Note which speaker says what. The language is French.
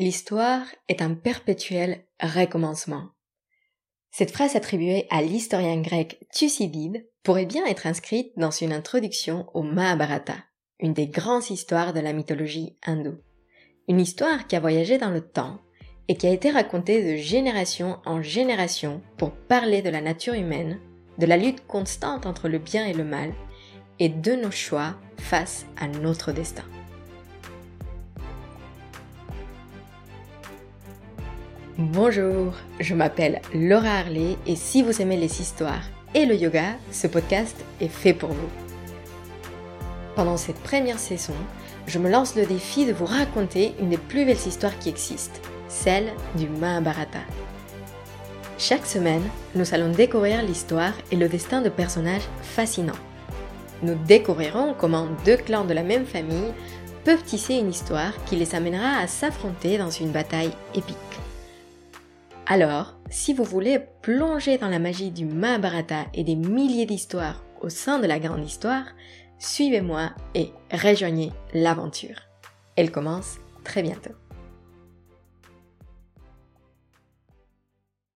Speaker 1: L'histoire est un perpétuel recommencement. Cette phrase attribuée à l'historien grec Thucydide pourrait bien être inscrite dans une introduction au Mahabharata, une des grandes histoires de la mythologie hindoue. Une histoire qui a voyagé dans le temps et qui a été racontée de génération en génération pour parler de la nature humaine, de la lutte constante entre le bien et le mal, et de nos choix face à notre destin. Bonjour, je m'appelle Laura Harley et si vous aimez les histoires et le yoga, ce podcast est fait pour vous. Pendant cette première saison, je me lance le défi de vous raconter une des plus belles histoires qui existent, celle du Mahabharata. Chaque semaine, nous allons découvrir l'histoire et le destin de personnages fascinants. Nous découvrirons comment deux clans de la même famille peuvent tisser une histoire qui les amènera à s'affronter dans une bataille épique. Alors, si vous voulez plonger dans la magie du Mahabharata et des milliers d'histoires au sein de la grande histoire, suivez-moi et rejoignez l'aventure. Elle commence très bientôt.